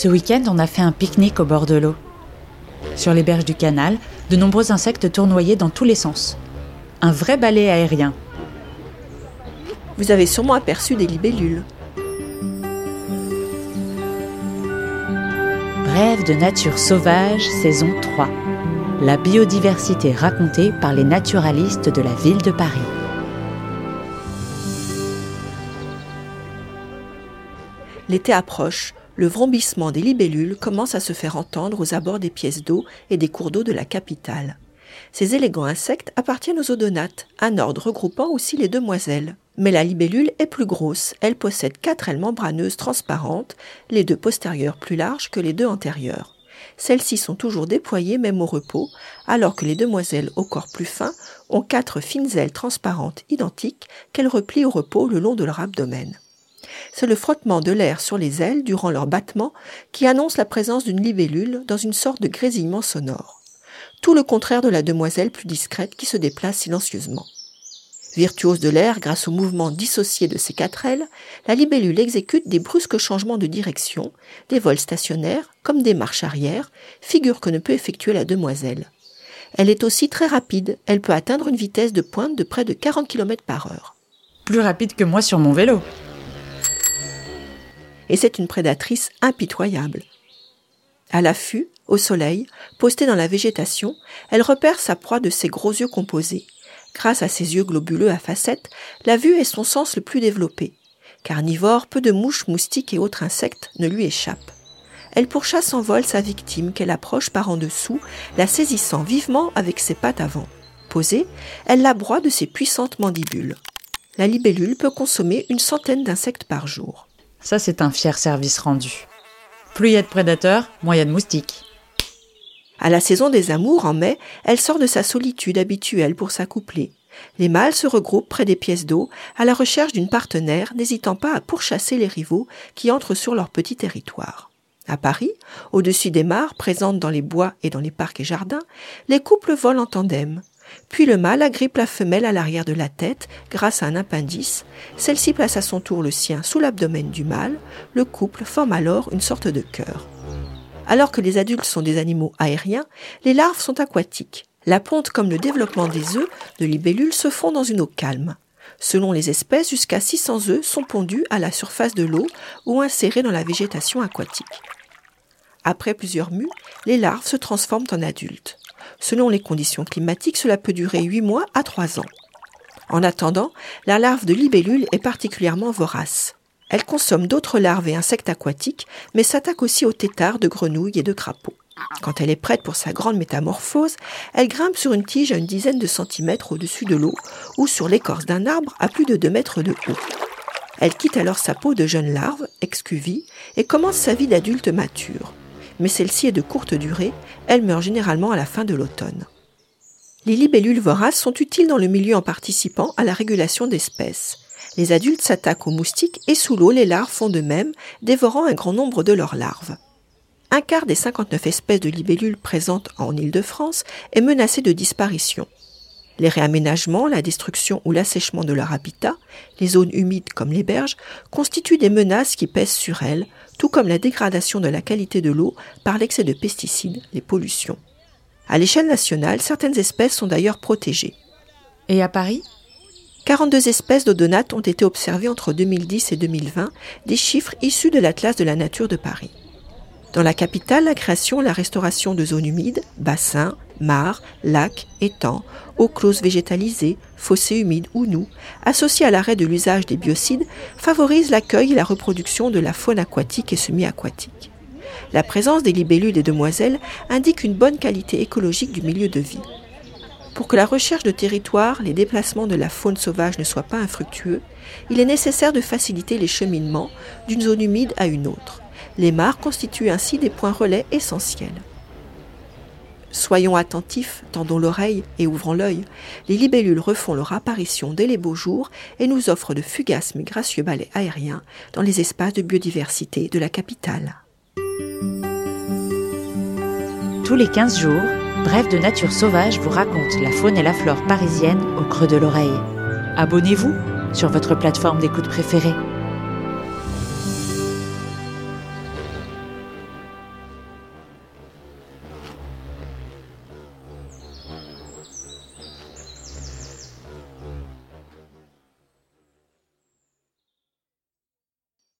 Ce week-end, on a fait un pique-nique au bord de l'eau. Sur les berges du canal, de nombreux insectes tournoyaient dans tous les sens. Un vrai balai aérien. Vous avez sûrement aperçu des libellules. Rêve de nature sauvage, saison 3. La biodiversité racontée par les naturalistes de la ville de Paris. L'été approche, le vrombissement des libellules commence à se faire entendre aux abords des pièces d'eau et des cours d'eau de la capitale. Ces élégants insectes appartiennent aux odonates, un ordre regroupant aussi les demoiselles. Mais la libellule est plus grosse, elle possède quatre ailes membraneuses transparentes, les deux postérieures plus larges que les deux antérieures. Celles-ci sont toujours déployées même au repos, alors que les demoiselles au corps plus fin ont quatre fines ailes transparentes identiques qu'elles replient au repos le long de leur abdomen. C'est le frottement de l'air sur les ailes durant leur battement qui annonce la présence d'une libellule dans une sorte de grésillement sonore. Tout le contraire de la demoiselle plus discrète qui se déplace silencieusement. Virtuose de l'air grâce au mouvement dissocié de ses quatre ailes, la libellule exécute des brusques changements de direction, des vols stationnaires comme des marches arrière, figure que ne peut effectuer la demoiselle. Elle est aussi très rapide, elle peut atteindre une vitesse de pointe de près de 40 km par heure. Plus rapide que moi sur mon vélo et c'est une prédatrice impitoyable. À l'affût, au soleil, postée dans la végétation, elle repère sa proie de ses gros yeux composés. Grâce à ses yeux globuleux à facettes, la vue est son sens le plus développé. Carnivore, peu de mouches, moustiques et autres insectes ne lui échappent. Elle pourchasse en vol sa victime qu'elle approche par en dessous, la saisissant vivement avec ses pattes avant. Posée, elle la broie de ses puissantes mandibules. La libellule peut consommer une centaine d'insectes par jour. Ça, c'est un fier service rendu. Plus il y a de prédateurs, moins il y a de moustiques. À la saison des amours, en mai, elle sort de sa solitude habituelle pour s'accoupler. Les mâles se regroupent près des pièces d'eau à la recherche d'une partenaire, n'hésitant pas à pourchasser les rivaux qui entrent sur leur petit territoire. À Paris, au-dessus des mares présentes dans les bois et dans les parcs et jardins, les couples volent en tandem. Puis le mâle agrippe la femelle à l'arrière de la tête grâce à un appendice. Celle-ci place à son tour le sien sous l'abdomen du mâle. Le couple forme alors une sorte de cœur. Alors que les adultes sont des animaux aériens, les larves sont aquatiques. La ponte comme le développement des œufs de libellules se font dans une eau calme. Selon les espèces, jusqu'à 600 œufs sont pondus à la surface de l'eau ou insérés dans la végétation aquatique. Après plusieurs mues, les larves se transforment en adultes. Selon les conditions climatiques, cela peut durer 8 mois à 3 ans. En attendant, la larve de libellule est particulièrement vorace. Elle consomme d'autres larves et insectes aquatiques, mais s'attaque aussi aux têtards de grenouilles et de crapauds. Quand elle est prête pour sa grande métamorphose, elle grimpe sur une tige à une dizaine de centimètres au-dessus de l'eau ou sur l'écorce d'un arbre à plus de 2 mètres de haut. Elle quitte alors sa peau de jeune larve, excuvie, et commence sa vie d'adulte mature mais celle-ci est de courte durée, elle meurt généralement à la fin de l'automne. Les libellules voraces sont utiles dans le milieu en participant à la régulation d'espèces. Les adultes s'attaquent aux moustiques et sous l'eau, les larves font de même, dévorant un grand nombre de leurs larves. Un quart des 59 espèces de libellules présentes en Île-de-France est menacé de disparition. Les réaménagements, la destruction ou l'assèchement de leur habitat, les zones humides comme les berges, constituent des menaces qui pèsent sur elles, tout comme la dégradation de la qualité de l'eau par l'excès de pesticides, les pollutions. À l'échelle nationale, certaines espèces sont d'ailleurs protégées. Et à Paris? 42 espèces d'odonates ont été observées entre 2010 et 2020, des chiffres issus de l'Atlas de la nature de Paris. Dans la capitale, la création et la restauration de zones humides, bassins, mares, lacs, étangs, eaux closes végétalisées, fossés humides ou nus, associés à l'arrêt de l'usage des biocides, favorisent l'accueil et la reproduction de la faune aquatique et semi-aquatique. La présence des libellules et demoiselles indique une bonne qualité écologique du milieu de vie. Pour que la recherche de territoire, les déplacements de la faune sauvage ne soient pas infructueux, il est nécessaire de faciliter les cheminements d'une zone humide à une autre. Les mares constituent ainsi des points relais essentiels. Soyons attentifs, tendons l'oreille et ouvrons l'œil. Les libellules refont leur apparition dès les beaux jours et nous offrent de fugaces mais gracieux balais aériens dans les espaces de biodiversité de la capitale. Tous les 15 jours, Bref de Nature Sauvage vous raconte la faune et la flore parisienne au creux de l'oreille. Abonnez-vous sur votre plateforme d'écoute préférée.